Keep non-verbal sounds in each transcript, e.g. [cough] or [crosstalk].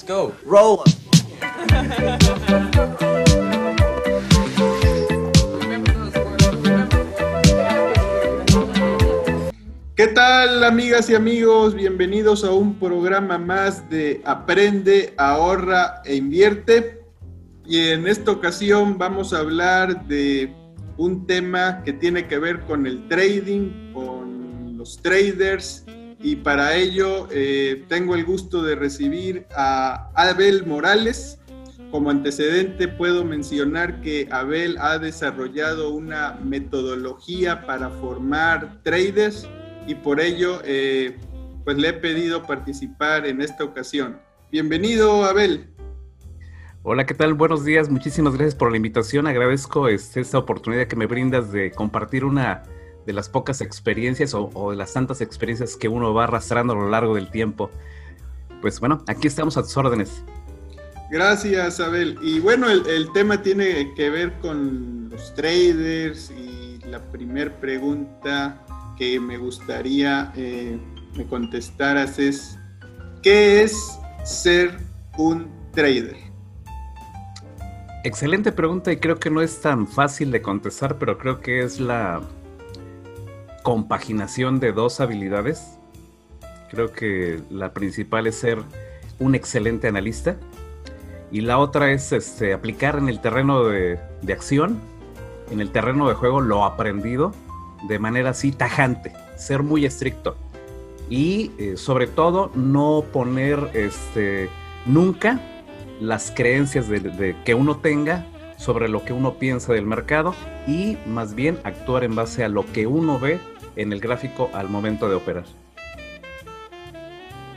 Let's go. Roll. ¿Qué tal amigas y amigos? Bienvenidos a un programa más de Aprende, ahorra e invierte. Y en esta ocasión vamos a hablar de un tema que tiene que ver con el trading, con los traders. Y para ello eh, tengo el gusto de recibir a Abel Morales. Como antecedente puedo mencionar que Abel ha desarrollado una metodología para formar traders y por ello eh, pues le he pedido participar en esta ocasión. Bienvenido, Abel. Hola, ¿qué tal? Buenos días. Muchísimas gracias por la invitación. Agradezco este, esta oportunidad que me brindas de compartir una de las pocas experiencias o, o, de las tantas experiencias que uno va arrastrando a lo largo del tiempo. Pues bueno, aquí estamos a tus órdenes. Gracias, Abel. Y bueno, el, el tema tiene que ver con los traders y la primera pregunta que me gustaría eh, me contestaras es, ¿qué es ser un trader? Excelente pregunta y creo que no es tan fácil de contestar, pero creo que es la compaginación de dos habilidades. Creo que la principal es ser un excelente analista y la otra es este, aplicar en el terreno de, acción, en el terreno de juego, lo aprendido de manera así tajante, ser muy estricto y eh, sobre todo no poner este, nunca las creencias de, que uno tenga sobre lo que uno piensa del mercado y más bien actuar en base a lo que uno ve en el gráfico al momento de operar.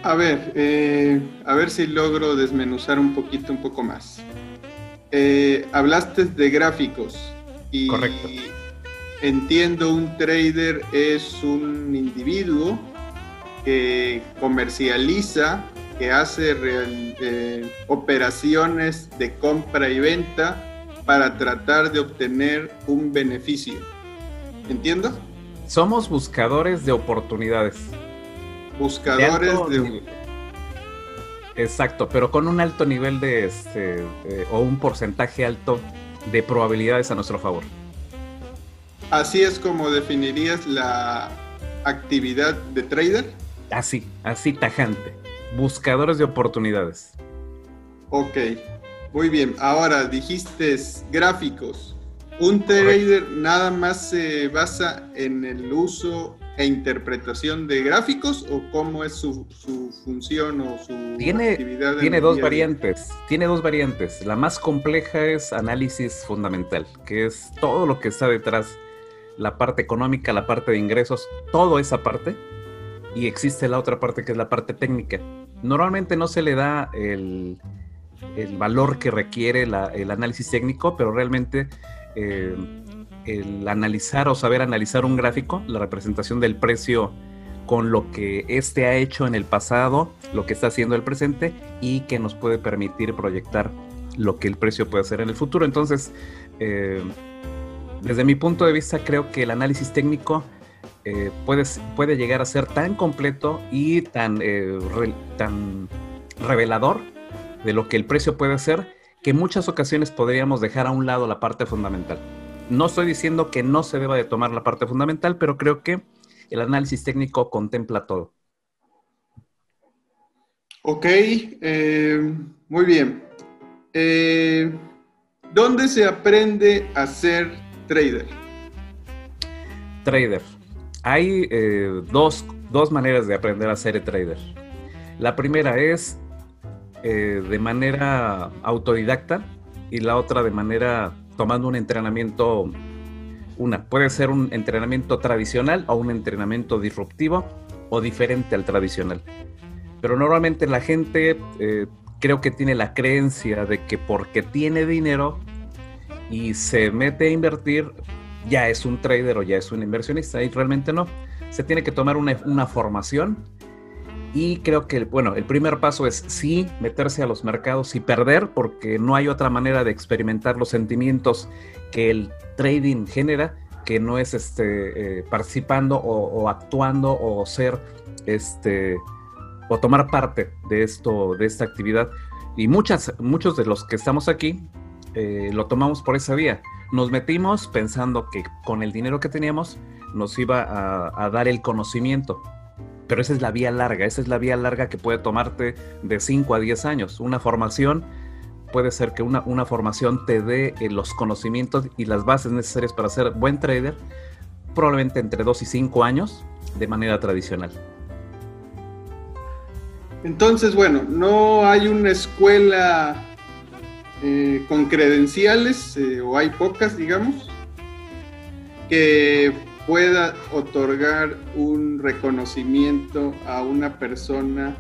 A ver, eh, a ver si logro desmenuzar un poquito, un poco más. Eh, hablaste de gráficos y Correcto entiendo un trader es un individuo que comercializa, que hace real, eh, operaciones de compra y venta para tratar de obtener un beneficio. ¿Entiendo? Somos buscadores de oportunidades. Buscadores de... de... Exacto, pero con un alto nivel de este, o un porcentaje alto de probabilidades a nuestro favor. Así es como definirías la actividad de trader. Así, así tajante. Buscadores de oportunidades. Ok, muy bien. Ahora dijiste gráficos. ¿Un trader nada más se basa en el uso e interpretación de gráficos o cómo es su, su función o su tiene, actividad? Tiene dos variantes. Tiene dos variantes. La más compleja es análisis fundamental, que es todo lo que está detrás la parte económica, la parte de ingresos, toda esa parte. Y existe la otra parte que es la parte técnica. Normalmente no se le da el, el valor que requiere el análisis técnico, pero realmente eh, el analizar o saber analizar un gráfico, la representación del precio con lo que éste ha hecho en el pasado, lo que está haciendo el presente y que nos puede permitir proyectar lo que el precio puede hacer en el futuro. Entonces, eh, desde mi punto de vista, creo que el análisis técnico eh, puede, puede, llegar a ser tan completo y tan, tan revelador de lo que el precio puede ser que en muchas ocasiones podríamos dejar a un lado la parte fundamental. No estoy diciendo que no se deba de tomar la parte fundamental, pero creo que el análisis técnico contempla todo. Ok, eh, muy bien. Eh, ¿Dónde se aprende a ser trader? Trader. Hay eh, dos, dos, maneras de aprender a ser trader. La primera es eh, de manera autodidacta y la otra de manera tomando un entrenamiento. Una puede ser un entrenamiento tradicional o un entrenamiento disruptivo o diferente al tradicional. Pero normalmente la gente eh, creo que tiene la creencia de que porque tiene dinero y se mete a invertir, ya es un trader o ya es un inversionista. Y realmente no. Se tiene que tomar una, una formación. Y creo que, bueno, el primer paso es sí meterse a los mercados y perder, porque no hay otra manera de experimentar los sentimientos que el trading genera, que no es este, eh, participando o, actuando o ser este, o tomar parte de esto, de esta actividad. Y muchas, muchos de los que estamos aquí eh, lo tomamos por esa vía. Nos metimos pensando que con el dinero que teníamos nos iba a dar el conocimiento. Pero esa es la vía larga, esa es la vía larga que puede tomarte de 5 a 10 años. Una formación puede ser que una, una formación te dé eh, los conocimientos y las bases necesarias para ser buen trader, probablemente entre 2 y 5 años de manera tradicional. Entonces, bueno, no hay una escuela eh, con credenciales, eh, o hay pocas, digamos, que pueda otorgar un reconocimiento a una persona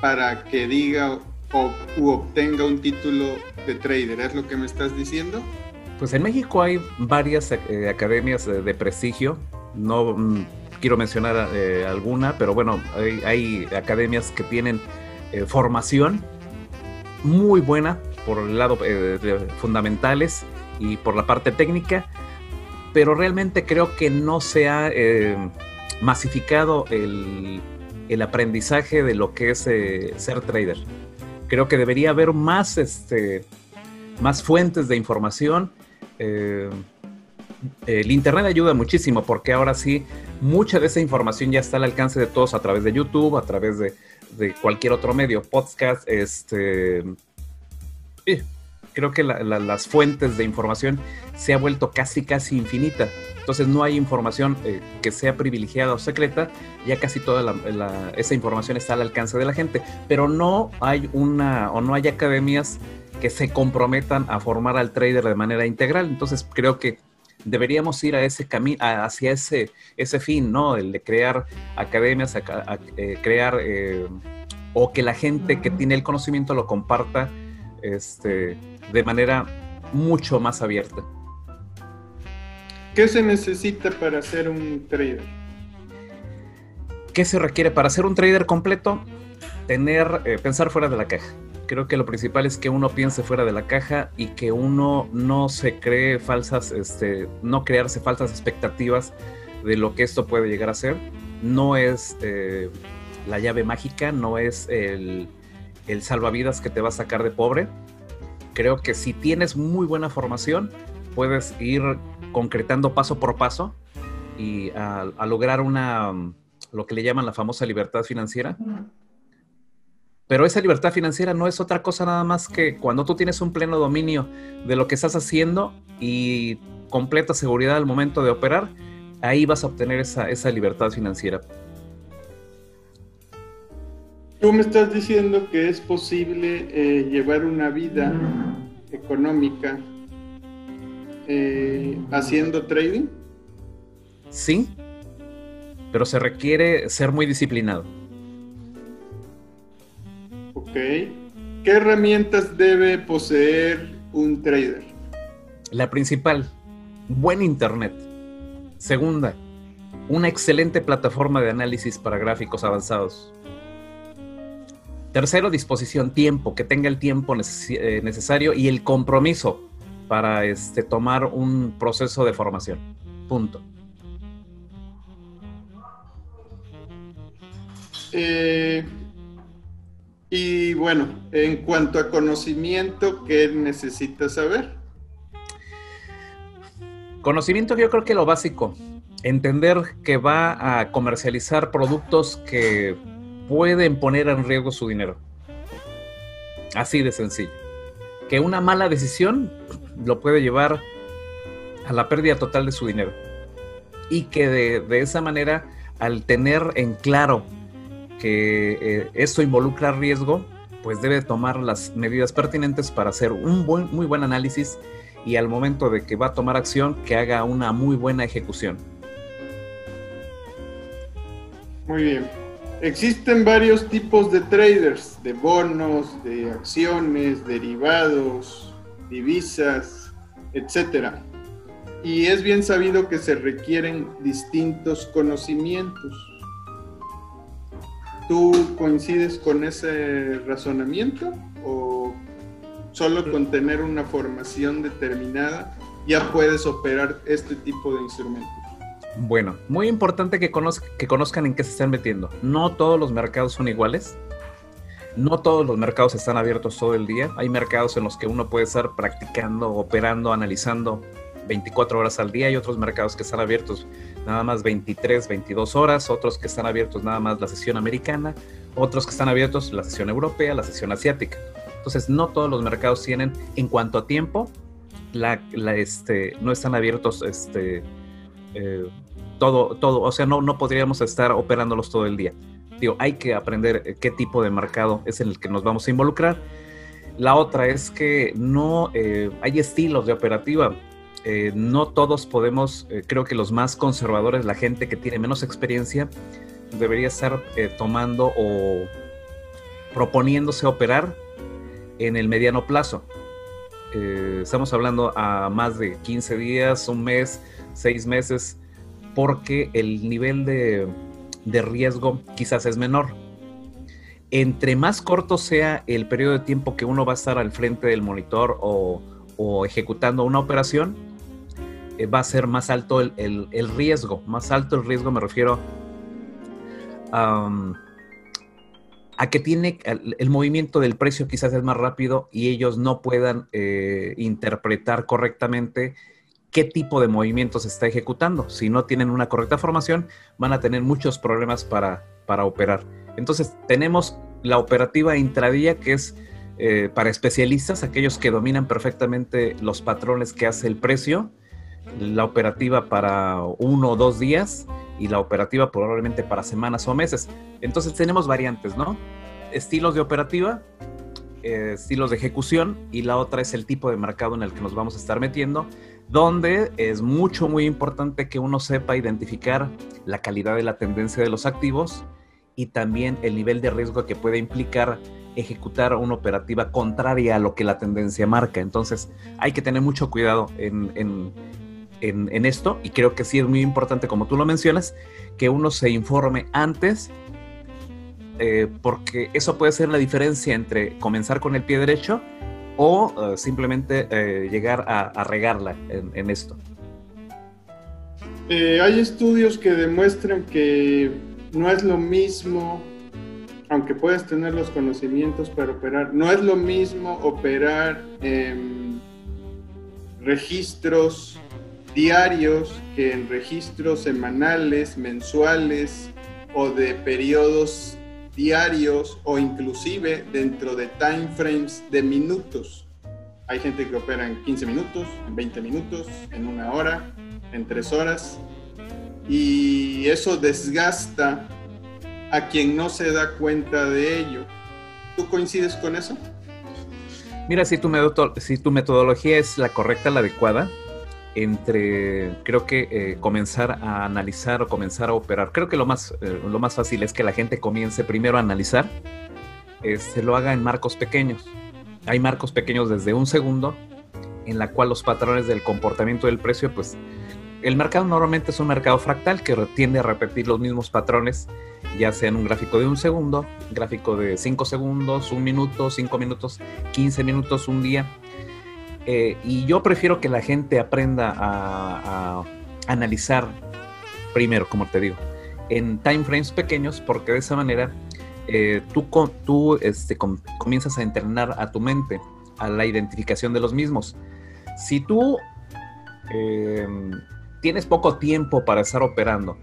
para que diga o obtenga un título de trader. ¿Es lo que me estás diciendo? Pues en México hay varias eh, academias de, prestigio. No mm, quiero mencionar eh, alguna, pero bueno, hay, academias que tienen eh, formación muy buena por el lado de fundamentales y por la parte técnica, pero realmente creo que no se ha masificado el, el, aprendizaje de lo que es ser trader creo que debería haber más, este, más fuentes de información. Eh, el Internet ayuda muchísimo porque ahora sí, mucha de esa información ya está al alcance de todos a través de YouTube, a través de, cualquier otro medio, podcast, este... creo que las fuentes de información se ha vuelto casi, casi infinita. Entonces no hay información eh, que sea privilegiada o secreta, ya casi toda esa información está al alcance de la gente, pero no hay una o no hay academias que se comprometan a formar al trader de manera integral. Entonces creo que deberíamos ir a ese camino, hacia ese, ese fin, ¿no? El de crear academias, eh, crear eh, o que la gente que tiene el conocimiento lo comparta este, de manera mucho más abierta. ¿Qué se necesita para ser un trader? ¿Qué se requiere para ser un trader completo? Tener, eh, pensar fuera de la caja. Creo que lo principal es que uno piense fuera de la caja y que uno no se cree falsas, este, no crearse falsas expectativas de lo que esto puede llegar a ser. No es eh, la llave mágica, no es el, el salvavidas que te va a sacar de pobre. Creo que si tienes muy buena formación, puedes ir concretando paso por paso y a, lograr una, lo que le llaman la famosa libertad financiera. Pero esa libertad financiera no es otra cosa nada más que cuando tú tienes un pleno dominio de lo que estás haciendo y completa seguridad al momento de operar, ahí vas a obtener esa, esa libertad financiera. Tú me estás diciendo que es posible eh, llevar una vida económica eh, haciendo trading? Sí, pero se requiere ser muy disciplinado. Ok. ¿Qué herramientas debe poseer un trader? La principal, buen internet. Segunda, una excelente plataforma de análisis para gráficos avanzados. Tercero, disposición, tiempo, que tenga el tiempo eh, necesario y el compromiso para este, tomar un proceso de formación. Punto. Eh, y bueno, en cuanto a conocimiento, ¿qué necesitas saber? Conocimiento yo creo que lo básico, entender que va a comercializar productos que pueden poner en riesgo su dinero. Así de sencillo. Que una mala decisión lo puede llevar a la pérdida total de su dinero. Y que de, esa manera, al tener en claro que eh, esto involucra riesgo, pues debe tomar las medidas pertinentes para hacer un buen, muy buen análisis y al momento de que va a tomar acción, que haga una muy buena ejecución. Muy bien. Existen varios tipos de traders, de bonos, de acciones, derivados, divisas, etcétera. Y es bien sabido que se requieren distintos conocimientos. ¿Tú coincides con ese razonamiento o solo con tener una formación determinada ya puedes operar este tipo de instrumentos? Bueno, muy importante que, que conozcan en qué se están metiendo. No todos los mercados son iguales. No todos los mercados están abiertos todo el día. Hay mercados en los que uno puede estar practicando, operando, analizando 24 horas al día. Hay otros mercados que están abiertos nada más 23, 22 horas. Otros que están abiertos nada más la sesión americana. Otros que están abiertos la sesión europea, la sesión asiática. Entonces, no todos los mercados tienen, en cuanto a tiempo, la, este, no están abiertos este, eh, todo, todo, o sea, no, no podríamos estar operándolos todo el día. Digo, hay que aprender eh, qué tipo de mercado es en el que nos vamos a involucrar. La otra es que no eh, hay estilos de operativa. no todos podemos, creo que los más conservadores, la gente que tiene menos experiencia, debería estar tomando o proponiéndose operar en el mediano plazo. estamos hablando a más de 15 días, un mes, seis meses, porque el nivel de, riesgo quizás es menor. Entre más corto sea el periodo de tiempo que uno va a estar al frente del monitor o, ejecutando una operación, eh, va a ser más alto el, riesgo. Más alto el riesgo me refiero a que tiene el, movimiento del precio quizás es más rápido y ellos no puedan eh, interpretar correctamente qué tipo de movimiento se está ejecutando. Si no tienen una correcta formación, van a tener muchos problemas para, para operar. Entonces, tenemos la operativa intradía, que es eh, para especialistas, aquellos que dominan perfectamente los patrones que hace el precio, la operativa para uno o dos días y la operativa probablemente para semanas o meses. Entonces tenemos variantes, ¿no? Estilos de operativa, eh, estilos de ejecución y la otra es el tipo de mercado en el que nos vamos a estar metiendo donde es mucho, muy importante que uno sepa identificar la calidad de la tendencia de los activos y también el nivel de riesgo que puede implicar ejecutar una operativa contraria a lo que la tendencia marca. Entonces hay que tener mucho cuidado en, esto y creo que sí es muy importante, como tú lo mencionas, que uno se informe antes eh, porque eso puede ser la diferencia entre comenzar con el pie derecho o eh, simplemente eh, llegar a, regarla en, esto? Eh, hay estudios que demuestran que no es lo mismo, aunque puedes tener los conocimientos para operar, no es lo mismo operar en registros diarios que en registros semanales, mensuales o de periodos diarios o inclusive dentro de time frames de minutos. Hay gente que opera en 15 minutos, en 20 minutos, en una hora, en tres horas. Y eso desgasta a quien no se da cuenta de ello. ¿Tú coincides con eso? Mira, si tu, si tu metodología es la correcta, la adecuada, entre, creo que eh, comenzar a analizar o comenzar a operar. Creo que lo más, eh, lo más fácil es que la gente comience primero a analizar, se este, lo haga en marcos pequeños. Hay marcos pequeños desde un segundo, en la cual los patrones del comportamiento del precio, pues el mercado normalmente es un mercado fractal que tiende a repetir los mismos patrones, ya sea en un gráfico de un segundo, gráfico de cinco segundos, un minuto, cinco minutos, 15 minutos, un día eh, y yo prefiero que la gente aprenda a, analizar primero, como te digo, en time frames pequeños, porque de esa manera eh, tú, tú este, comienzas a entrenar a tu mente a la identificación de los mismos. Si tú em, tienes poco tiempo para estar operando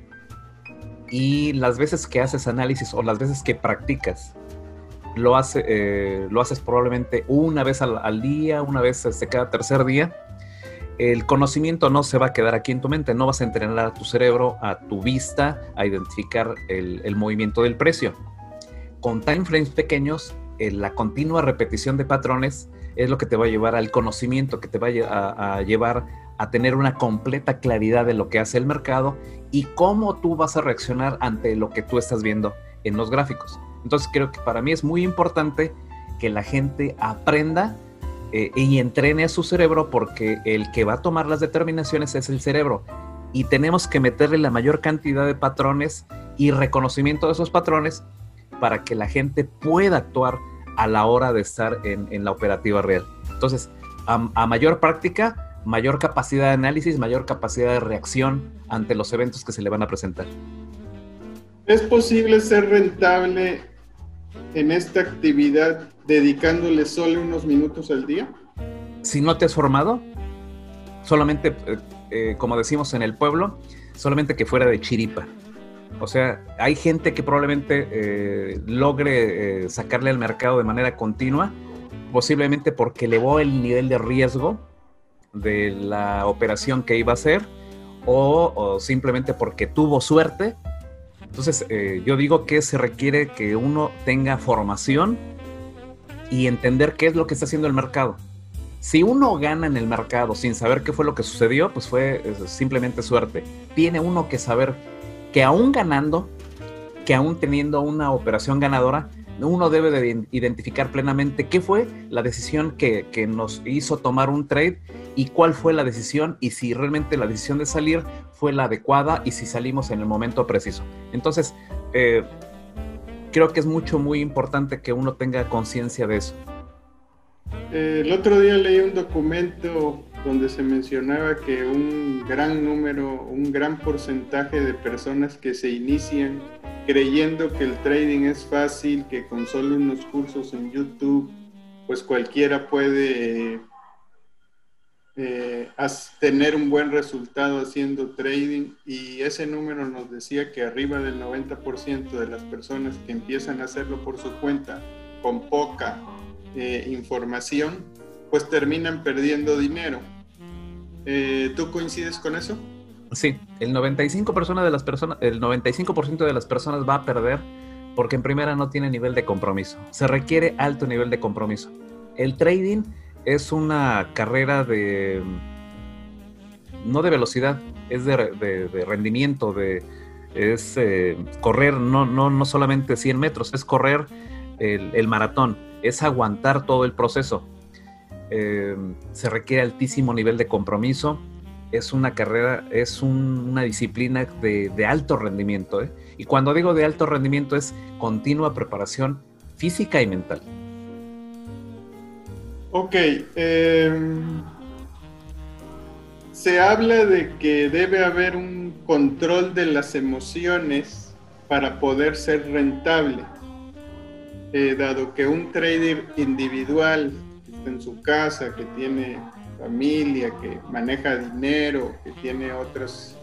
y las veces que haces análisis o las veces que practicas lo, hace, eh, lo haces probablemente una vez al, día, una vez este, cada tercer día, el conocimiento no se va a quedar aquí en tu mente, no vas a entrenar a tu cerebro, a tu vista, a identificar el, movimiento del precio. Con time frames pequeños, eh, la continua repetición de patrones es lo que te va a llevar al conocimiento, que te va a llevar a tener una completa claridad de lo que hace el mercado y cómo tú vas a reaccionar ante lo que tú estás viendo en los gráficos. Entonces creo que para mí es muy importante que la gente aprenda eh, y entrene a su cerebro porque el que va a tomar las determinaciones es el cerebro y tenemos que meterle la mayor cantidad de patrones y reconocimiento de esos patrones para que la gente pueda actuar a la hora de estar en, la operativa real. Entonces, a, mayor práctica, mayor capacidad de análisis, mayor capacidad de reacción ante los eventos que se le van a presentar. ¿Es posible ser rentable en esta actividad dedicándole solo unos minutos al día? Si no te has formado, solamente, eh, eh, como decimos en el pueblo, solamente que fuera de chiripa. O sea, hay gente que probablemente eh, logre sacarle al mercado de manera continua, posiblemente porque elevó el nivel de riesgo de la operación que iba a hacer o, simplemente porque tuvo suerte. Entonces, eh, yo digo que se requiere que uno tenga formación y entender qué es lo que está haciendo el mercado. Si uno gana en el mercado sin saber qué fue lo que sucedió, pues fue simplemente suerte. Tiene uno que saber que aún ganando, que aún teniendo una operación ganadora, uno debe de identificar plenamente qué fue la decisión que, nos hizo tomar un trade y cuál fue la decisión y si realmente la decisión de salir fue la adecuada y si salimos en el momento preciso. Entonces, eh, creo que es mucho, muy importante que uno tenga conciencia de eso. el otro día leí un documento donde se mencionaba que un gran número, un gran porcentaje de personas que se inician creyendo que el trading es fácil, que con solo unos cursos en YouTube, pues cualquiera puede eh, tener un buen resultado haciendo trading. Y ese número nos decía que arriba del 90% de las personas que empiezan a hacerlo por su cuenta con poca eh, información, pues terminan perdiendo dinero. Eh, ¿Tú coincides con eso? Sí, el 95%, de las personas, el 95 de las personas va a perder porque en primera no tiene nivel de compromiso. Se requiere alto nivel de compromiso. El trading es una carrera de no de velocidad, es de, rendimiento, de es eh, correr no, no, no solamente 100 metros, es correr el, maratón, es aguantar todo el proceso. Eh, se requiere altísimo nivel de compromiso, es una carrera, es una disciplina de, alto rendimiento. ¿eh? Y cuando digo de alto rendimiento es continua preparación física y mental. Ok. Em, se habla de que debe haber un control de las emociones para poder ser rentable. Eh, dado que un trader individual en su casa, que tiene familia, que maneja dinero, que tiene otras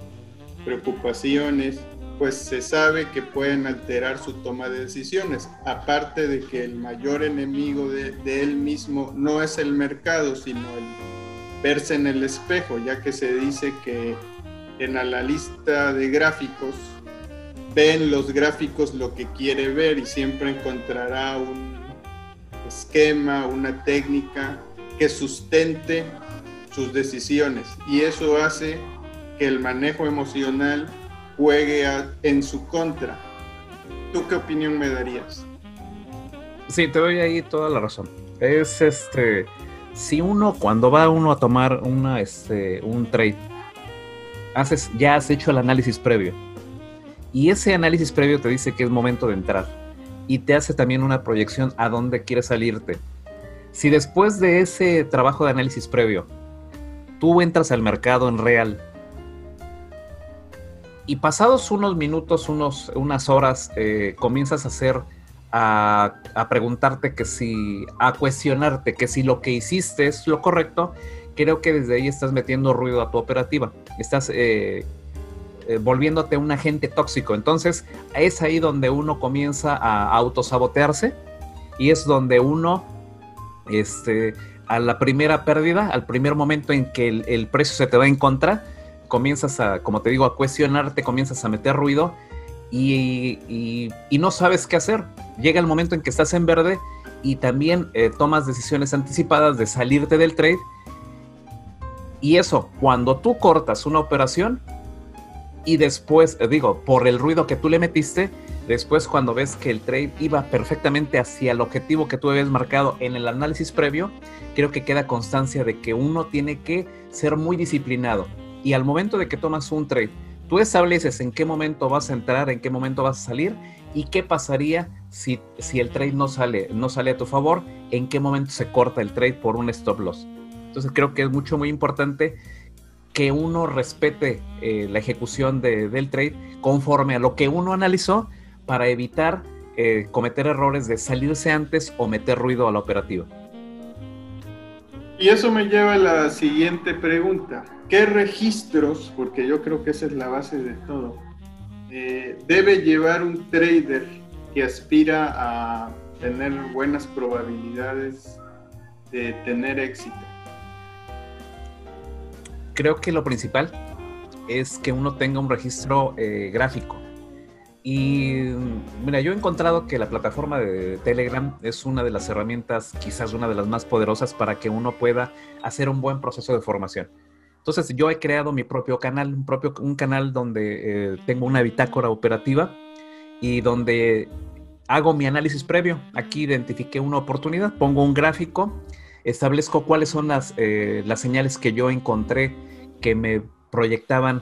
preocupaciones, pues se sabe que pueden alterar su toma de decisiones. Aparte de que el mayor enemigo de, él mismo no es el mercado, sino el verse en el espejo, ya que se dice que en la lista de gráficos ven los gráficos lo que quiere ver y siempre encontrará un esquema, una técnica que sustente sus decisiones y eso hace que el manejo emocional juegue en su contra. ¿Tú qué opinión me darías? Sí, te doy ahí toda la razón. Es este, si uno cuando va uno a tomar una, este, un trade, haces, ya has hecho el análisis previo y ese análisis previo te dice que es momento de entrar y te hace también una proyección a dónde quieres salirte si después de ese trabajo de análisis previo, tú entras al mercado en real y pasados unos minutos, unos, unas horas, eh, comienzas a hacer, a, preguntarte que si, a cuestionarte que si lo que hiciste es lo correcto, creo que desde ahí estás metiendo ruido a tu operativa. Estás eh, eh, volviéndote un agente tóxico. Entonces es ahí donde uno comienza a autosabotearse y es donde uno este, a la primera pérdida, al primer momento en que el, precio se te va en contra, comienzas a, como te digo, a cuestionarte, comienzas a meter ruido y, no sabes qué hacer. Llega el momento en que estás en verde y también eh, tomas decisiones anticipadas de salirte del trade. Y eso, cuando tú cortas una operación y después, eh, digo, por el ruido que tú le metiste, Después, cuando ves que el trade iba perfectamente hacia el objetivo que tú habías marcado en el análisis previo, creo que queda constancia de que uno tiene que ser muy disciplinado. Y al momento de que tomas un trade, tú estableces en qué momento vas a entrar, en qué momento vas a salir y qué pasaría si, si el trade no sale, no sale a tu favor, en qué momento se corta el trade por un stop loss. Entonces creo que es mucho, muy importante que uno respete eh, la ejecución del trade conforme a lo que uno analizó para evitar eh, cometer errores de salirse antes o meter ruido a la operativa. Y eso me lleva a la siguiente pregunta. ¿Qué registros, porque yo creo que esa es la base de todo, eh, debe llevar un trader que aspira a tener buenas probabilidades de tener éxito? Creo que lo principal es que uno tenga un registro eh, gráfico. Y mira, yo he encontrado que la plataforma de Telegram es una de las herramientas, quizás una de las más poderosas para que uno pueda hacer un buen proceso de formación. Entonces yo he creado mi propio canal, un, propio, un canal donde eh, tengo una bitácora operativa y donde hago mi análisis previo. Aquí identifiqué una oportunidad, pongo un gráfico, establezco cuáles son las, eh, las señales que yo encontré que me proyectaban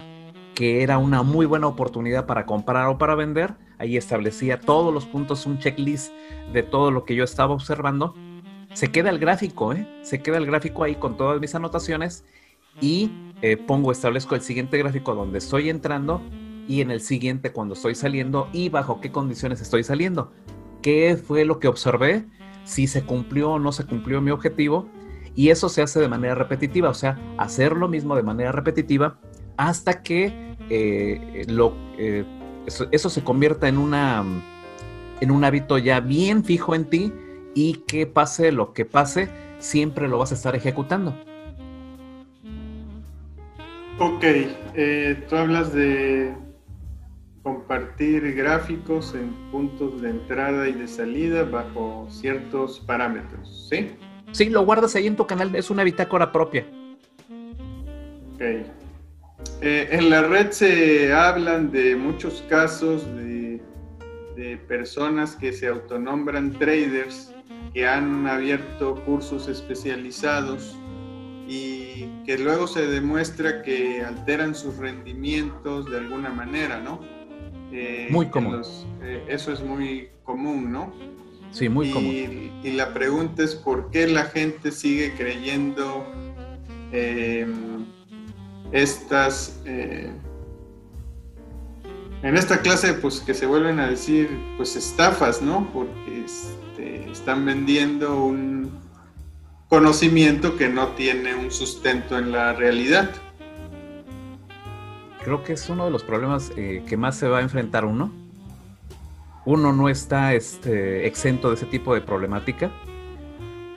que era una muy buena oportunidad para comprar o para vender. Ahí establecía todos los puntos, un checklist de todo lo que yo estaba observando. Se queda el gráfico, ¿eh? Se queda el gráfico ahí con todas mis anotaciones y eh, pongo, establezco el siguiente gráfico donde estoy entrando y en el siguiente cuando estoy saliendo y bajo qué condiciones estoy saliendo. ¿Qué fue lo que observé? Si se cumplió o no se cumplió mi objetivo. Y eso se hace de manera repetitiva, o sea, hacer lo mismo de manera repetitiva hasta que eh, eh, eso, se convierta en, una, en un hábito ya bien fijo en ti y que pase lo que pase, siempre lo vas a estar ejecutando. Ok, eh, tú hablas de compartir gráficos en puntos de entrada y de salida bajo ciertos parámetros, ¿sí? Sí, lo guardas ahí en tu canal, es una bitácora propia. Ok. Eh, en la red se hablan de muchos casos de, de, personas que se autonombran traders, que han abierto cursos especializados y que luego se demuestra que alteran sus rendimientos de alguna manera, ¿no? Eh, muy común. Eh, eso es muy común, ¿no? Sí, muy común. Y la pregunta es por qué la gente sigue creyendo estas, eh, en esta clase, pues que se vuelven a decir, pues estafas, ¿no? Porque este, están vendiendo un conocimiento que no tiene un sustento en la realidad. Creo que es uno de los problemas eh, que más se va a enfrentar uno. Uno no está este, exento de ese tipo de problemática,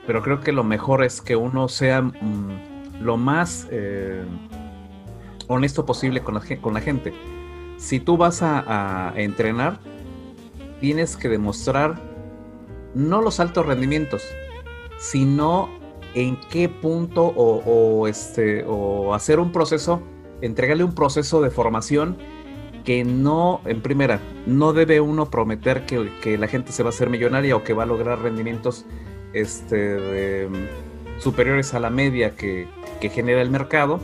pero creo que lo mejor es que uno sea mm, lo más eh, honesto posible con la, gente. Si tú vas a, entrenar, tienes que demostrar no los altos rendimientos, sino en qué punto o, este, o hacer un proceso, entregarle un proceso de formación que no, en primera, no debe uno prometer que, la gente se va a hacer millonaria o que va a lograr rendimientos este, superiores a la media que, que genera el mercado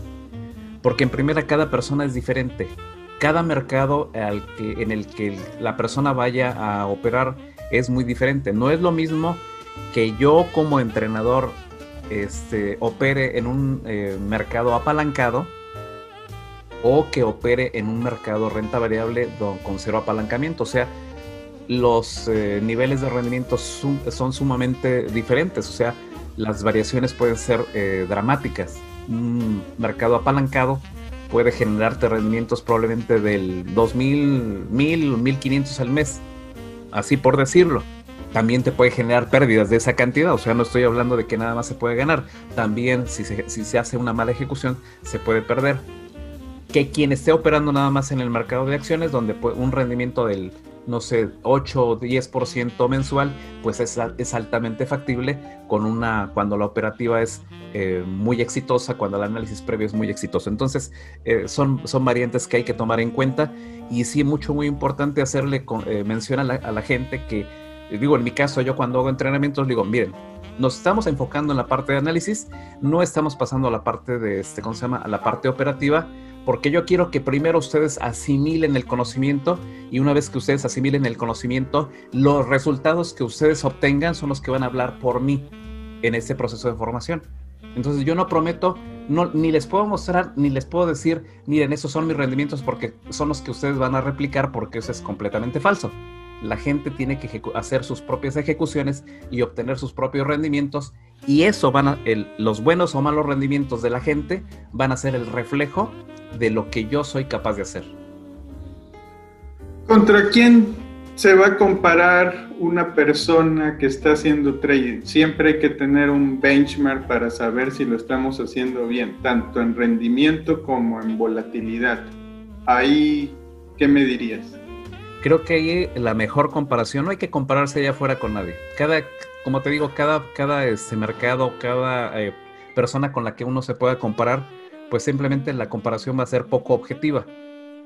porque en primera cada persona es diferente. Cada mercado al que, en el que la persona vaya a operar es muy diferente. No es lo mismo que yo como entrenador este, opere en un eh, mercado apalancado o que opere en un mercado renta variable con cero apalancamiento. O sea, los eh, niveles de rendimiento son sumamente diferentes. O sea, las variaciones pueden ser eh, dramáticas un mercado apalancado puede generarte rendimientos probablemente del 2000, 1000, 1500 al mes, así por decirlo. También te puede generar pérdidas de esa cantidad, o sea, no estoy hablando de que nada más se puede ganar. También si se, si se hace una mala ejecución, se puede perder. Que quien esté operando nada más en el mercado de acciones, donde un rendimiento del no sé, 8 o 10% mensual, pues es, es, altamente factible con una, cuando la operativa es eh, muy exitosa, cuando el análisis previo es muy exitoso. Entonces, eh, son, son variantes que hay que tomar en cuenta y sí, mucho, muy importante hacerle eh, mención a la, gente que, digo, en mi caso, yo cuando hago entrenamientos, digo, miren, nos estamos enfocando en la parte de análisis, no estamos pasando a la parte de, este, ¿cómo se llama? A la parte operativa, porque yo quiero que primero ustedes asimilen el conocimiento y una vez que ustedes asimilen el conocimiento, los resultados que ustedes obtengan son los que van a hablar por mí en este proceso de formación. Entonces yo no prometo, no, ni les puedo mostrar, ni les puedo decir, miren, esos son mis rendimientos porque son los que ustedes van a replicar porque eso es completamente falso. La gente tiene que hacer sus propias ejecuciones y obtener sus propios rendimientos y eso van a, los buenos o malos rendimientos de la gente van a ser el reflejo de lo que yo soy capaz de hacer. ¿Contra quién se va a comparar una persona que está haciendo trading? Siempre hay que tener un benchmark para saber si lo estamos haciendo bien, tanto en rendimiento como en volatilidad. Ahí, ¿qué me dirías? Creo que ahí la mejor comparación, no hay que compararse allá afuera con nadie. Cada, como te digo, cada, cada este mercado, cada eh, persona con la que uno se pueda comparar, pues simplemente la comparación va a ser poco objetiva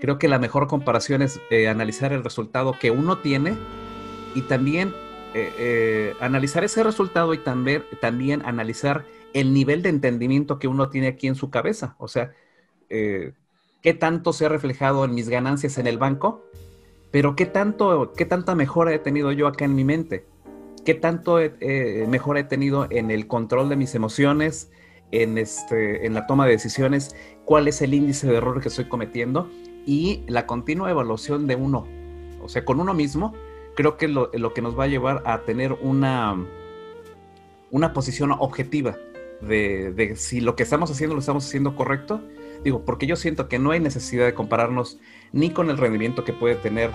Creo que la mejor comparación es eh, analizar el resultado que uno tiene y también eh, eh, analizar ese resultado y también, también analizar el nivel de entendimiento que uno tiene aquí en su cabeza. O sea, qué tanto se ha reflejado en mis ganancias en el banco, pero qué, tanto, qué tanta mejora he tenido yo acá en mi mente, qué tanto mejora he tenido en el control de mis emociones, en, este, en la toma de decisiones, cuál es el índice de error que estoy cometiendo y la continua evaluación de uno, o sea, con uno mismo, creo que lo, lo que nos va a llevar a tener una, una posición objetiva de, de, si lo que estamos haciendo lo estamos haciendo correcto. Digo, porque yo siento que no hay necesidad de compararnos ni con el rendimiento que puede tener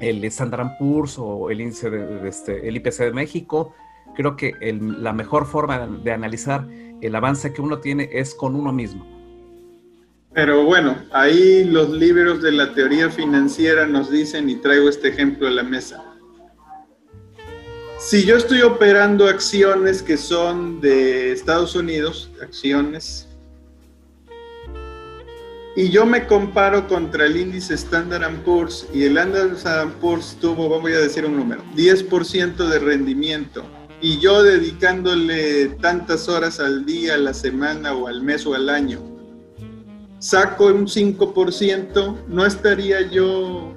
el Standard Poor's o el índice de, este, el IPC de México. Creo que la mejor forma de analizar el avance que uno tiene es con uno mismo. Pero bueno, ahí los libros de la teoría financiera nos dicen, y traigo este ejemplo a la mesa, si yo estoy operando acciones que son de Estados Unidos, acciones, y yo me comparo contra el índice Standard Poor's y el Standard Poor's tuvo, vamos a decir un número, 10% de rendimiento, y yo dedicándole tantas horas al día, a la semana o al mes o al año, saco un 5%, ¿no estaría yo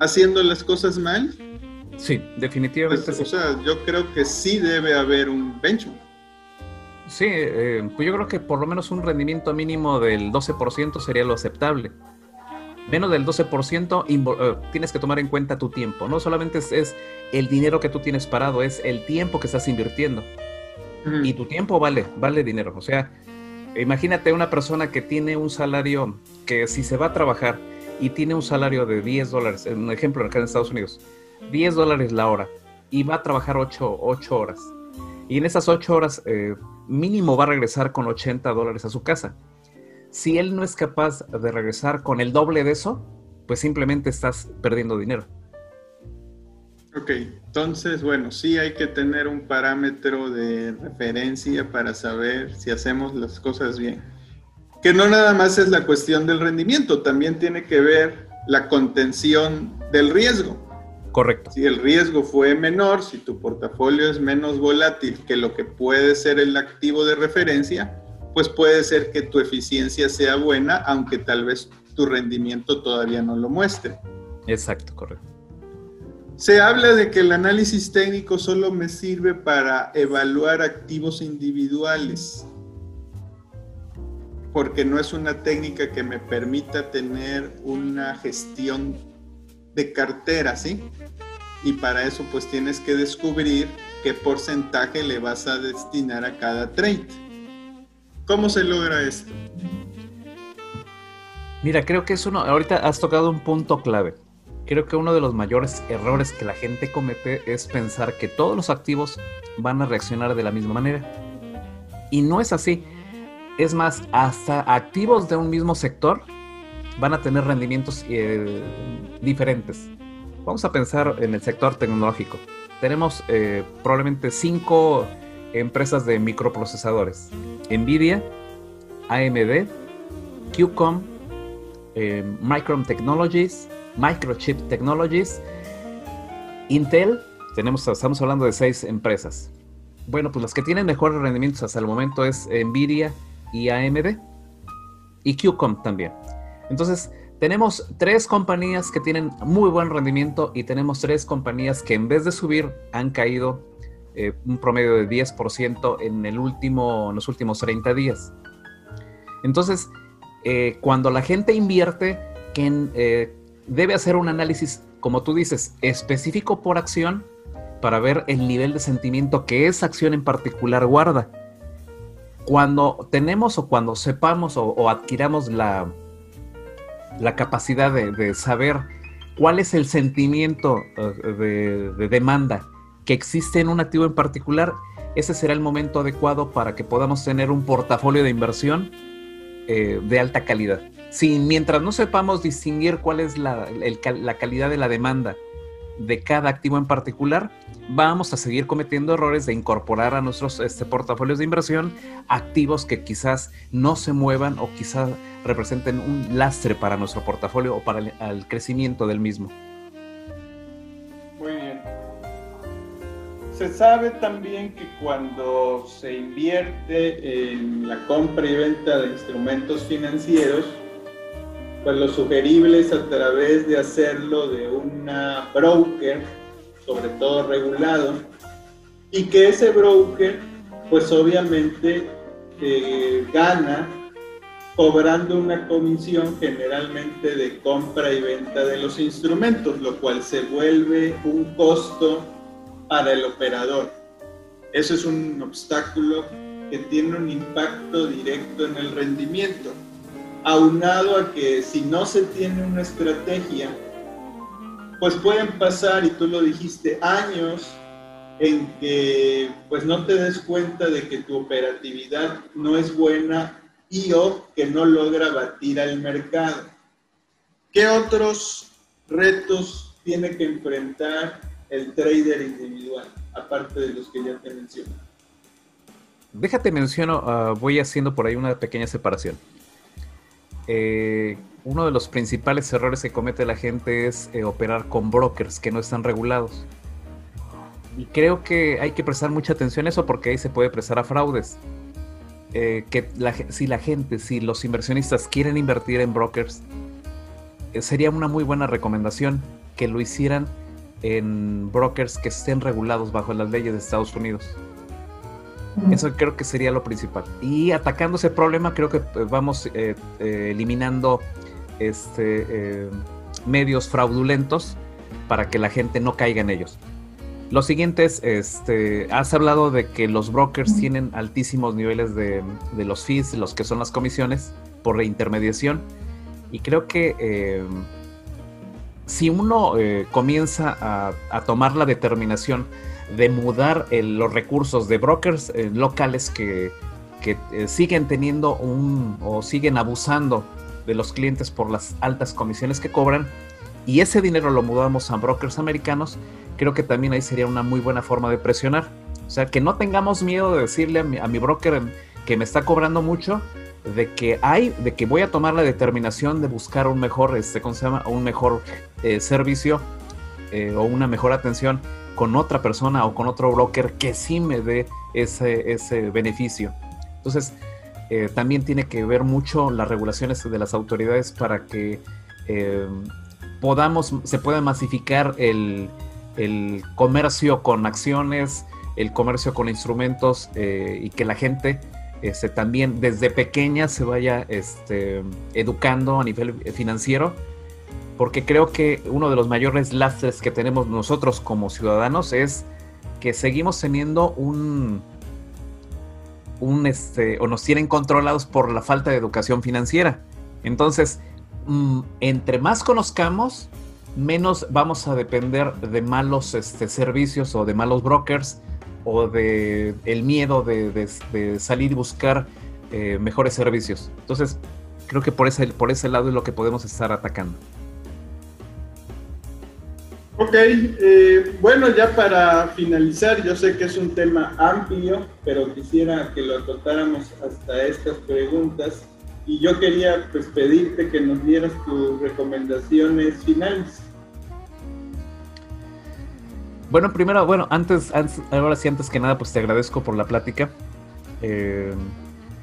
haciendo las cosas mal? Sí, definitivamente. Pues, o sea, yo creo que sí debe haber un benchmark. Sí, eh, pues yo creo que por lo menos un rendimiento mínimo del 12% sería lo aceptable. Menos del 12% eh, tienes que tomar en cuenta tu tiempo. No solamente es, el dinero que tú tienes parado, es el tiempo que estás invirtiendo. Y tu tiempo vale, vale dinero. O sea, Imagínate una persona que tiene un salario, que si se va a trabajar y tiene un salario de 10 dólares, un ejemplo acá en Estados Unidos, 10 dólares la hora y va a trabajar 8, horas. Y en esas 8 horas eh, mínimo va a regresar con 80 dólares a su casa. Si él no es capaz de regresar con el doble de eso, pues simplemente estás perdiendo dinero. Ok, entonces, bueno, sí hay que tener un parámetro de referencia para saber si hacemos las cosas bien. Que no nada más es la cuestión del rendimiento, también tiene que ver la contención del riesgo. Correcto. Si el riesgo fue menor, si tu portafolio es menos volátil que lo que puede ser el activo de referencia, pues puede ser que tu eficiencia sea buena, aunque tal vez tu rendimiento todavía no lo muestre. Exacto, correcto. Se habla de que el análisis técnico solo me sirve para evaluar activos individuales, porque no es una técnica que me permita tener una gestión de cartera, ¿sí? Y para eso pues tienes que descubrir qué porcentaje le vas a destinar a cada trade. ¿Cómo se logra esto? Mira, creo que es uno, ahorita has tocado un punto clave Creo que uno de los mayores errores que la gente comete es pensar que todos los activos van a reaccionar de la misma manera. Y no es así. Es más, hasta activos de un mismo sector van a tener rendimientos eh, diferentes. Vamos a pensar en el sector tecnológico. Tenemos eh, probablemente cinco empresas de microprocesadores. Nvidia, AMD, QCOM, eh, Micron Technologies, Microchip Technologies, Intel, tenemos, estamos hablando de seis empresas. Bueno, pues las que tienen mejores rendimientos hasta el momento es Nvidia y AMD y QCOM también. Entonces, tenemos tres compañías que tienen muy buen rendimiento y tenemos tres compañías que en vez de subir han caído eh, un promedio de 10% en, el último, en los últimos 30 días. Entonces, eh, cuando la gente invierte, que, debe hacer un análisis, como tú dices, específico por acción para ver el nivel de sentimiento que esa acción en particular guarda. Cuando tenemos o cuando sepamos o, adquiramos la, la capacidad de, saber cuál es el sentimiento de, de demanda que existe en un activo en particular, ese será el momento adecuado para que podamos tener un portafolio de inversión eh, de alta calidad. Si mientras no sepamos distinguir cuál es la, calidad de la demanda de cada activo en particular, vamos a seguir cometiendo errores de incorporar a nuestros este, portafolios de inversión activos que quizás no se muevan o quizás representen un lastre para nuestro portafolio o para el crecimiento del mismo. Se sabe también que cuando se invierte en la compra y venta de instrumentos financieros, pues lo sugerible es a través de hacerlo de una broker, sobre todo regulado, y que ese broker, pues obviamente eh, gana cobrando una comisión generalmente de compra y venta de los instrumentos, lo cual se vuelve un costo para el operador. Eso es un obstáculo que tiene un impacto directo en el rendimiento, aunado a que si no se tiene una estrategia, pues pueden pasar, y tú lo dijiste, años en que pues no te des cuenta de que tu operatividad no es buena y o que no logra batir al mercado. ¿Qué otros retos tiene que enfrentar el trader individual, aparte de los que ya te mencioné? Déjate menciono, ah, voy haciendo por ahí una pequeña separación. Eh, uno de los principales errores que comete la gente es eh, operar con brokers que no están regulados. Y creo que hay que prestar mucha atención a eso porque ahí se puede prestar a fraudes. Eh, que si la gente, si los inversionistas quieren invertir en brokers, sería una muy buena recomendación que lo hicieran en brokers que estén regulados bajo las leyes de Estados Unidos. Eso creo que sería lo principal. Y atacando ese problema, creo que eh, vamos eh, eh, eliminando este, medios fraudulentos para que la gente no caiga en ellos. Lo siguiente es, este, has hablado de que los brokers tienen altísimos niveles de, de, los fees, los que son las comisiones por reintermediación. Y creo que si uno eh, comienza a, tomar la determinación de mudar eh, los recursos de brokers eh, locales que, siguen teniendo un o siguen abusando de los clientes por las altas comisiones que cobran y ese dinero lo mudamos a brokers americanos, creo que también ahí sería una muy buena forma de presionar. O sea, que no tengamos miedo de decirle a mi, a mi broker que me está cobrando mucho, de que hay, de que voy a tomar la determinación de buscar un mejor, este, ¿cómo se llama? Un mejor eh, servicio eh, o una mejor atención con otra persona o con otro broker que sí me dé ese, ese beneficio. Entonces, eh, también tiene que ver mucho las regulaciones de las autoridades para que podamos, se pueda masificar el, el, comercio con acciones, el comercio con instrumentos y que la gente este, también desde pequeña se vaya este, educando a nivel financiero, porque creo que uno de los mayores lastres que tenemos nosotros como ciudadanos es que seguimos teniendo un, un este, o nos tienen controlados por la falta de educación financiera. Entonces, mm, entre más conozcamos, menos vamos a depender de malos este, servicios o de malos brokers o de el miedo de, salir y buscar eh, mejores servicios. Entonces, creo que por ese, por ese lado es lo que podemos estar atacando. Ok, eh, bueno, ya para finalizar, yo sé que es un tema amplio, pero quisiera que lo acotáramos hasta estas preguntas y yo quería pues pedirte que nos dieras tus recomendaciones finales. Bueno, primero, bueno, antes, ahora sí, antes que nada, pues te agradezco por la plática. Eh,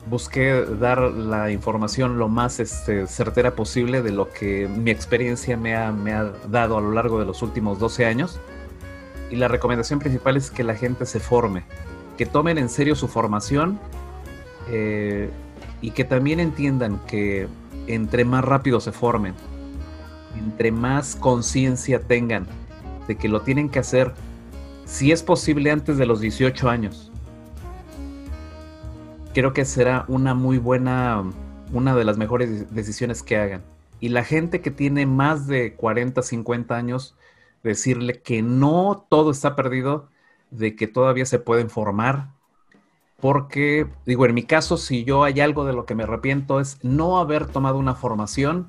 busqué dar la información lo más este, certera posible de lo que mi experiencia me ha, dado a lo largo de los últimos 12 años. y la recomendación principal es que la gente se forme, que tomen en serio su formación eh, y que también entiendan que entre más rápido se formen, entre más conciencia tengan de que lo tienen que hacer, si es posible antes de los 18 años, creo que será una muy buena, una de las mejores decisiones que hagan. Y la gente que tiene más de 40, 50 años, decirle que no todo está perdido, de que todavía se pueden formar. Porque, digo, en mi caso, si yo hay algo de lo que me arrepiento es no haber tomado una formación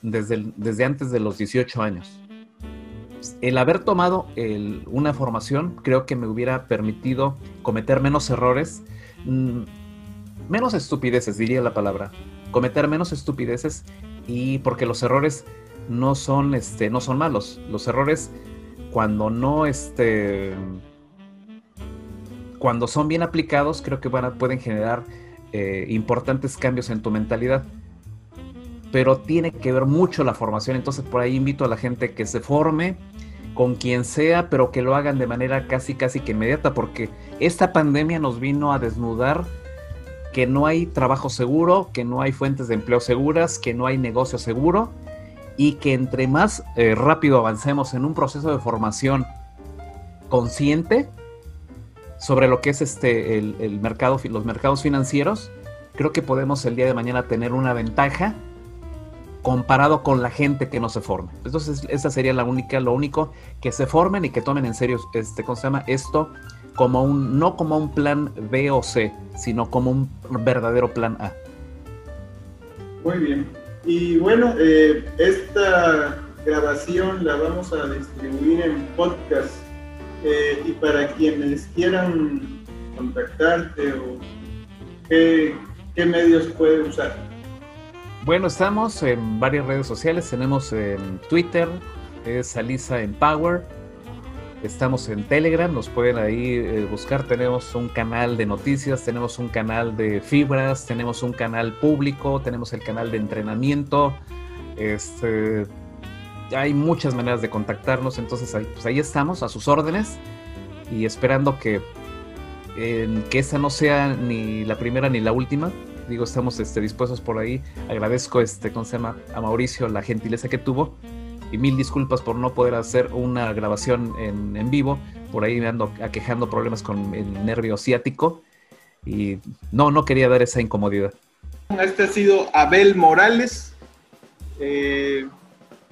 desde, desde antes de los 18 años. El haber tomado una formación creo que me hubiera permitido cometer menos errores, mm, menos estupideces, diría la palabra, cometer menos estupideces y porque los errores no son, este, no son malos. Los errores, cuando no, este, cuando son bien aplicados, creo que van pueden generar eh, importantes cambios en tu mentalidad. Pero tiene que ver mucho la formación. Entonces, por ahí invito a la gente que se forme con quien sea, pero que lo hagan de manera casi, casi que inmediata, porque esta pandemia nos vino a desnudar que no hay trabajo seguro, que no hay fuentes de empleo seguras, que no hay negocio seguro y que entre más eh, rápido avancemos en un proceso de formación consciente sobre lo que es este el, mercado, los mercados financieros, creo que podemos el día de mañana tener una ventaja comparado con la gente que no se forma. Entonces, esa sería la única, lo único, que se formen y que tomen en serio este, ¿cómo se llama? Esto como un, no como un plan B o C, sino como un verdadero plan A. Muy bien. Y bueno, eh, esta grabación la vamos a distribuir en podcast. Eh, y para quienes quieran contactarte o qué, medios puede usar. Bueno, estamos en varias redes sociales. Tenemos en Twitter, es Alisa Empower. Estamos en Telegram, nos pueden ahí eh, buscar. Tenemos un canal de noticias, tenemos un canal de fibras, tenemos un canal público, tenemos el canal de entrenamiento. Este, hay muchas maneras de contactarnos, entonces ahí, pues estamos, a sus órdenes y esperando que, que esa no sea ni la primera ni la última. Digo, estamos este, dispuestos por ahí. Agradezco este, ¿cómo a Mauricio la gentileza que tuvo y mil disculpas por no poder hacer una grabación en, vivo. Por ahí me ando aquejando problemas con el nervio ciático y no, no quería dar esa incomodidad. Este ha sido Abel Morales. Eh,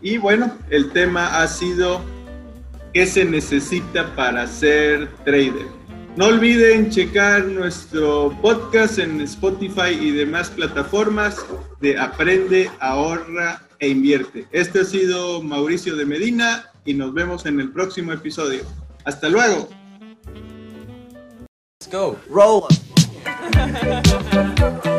y bueno, el tema ha sido ¿qué se necesita para ser trader? No olviden checar nuestro podcast en Spotify y demás plataformas de Aprende, Ahorra e Invierte. Este ha sido Mauricio de Medina y nos vemos en el próximo episodio. Hasta luego. Let's go. Roll. [laughs]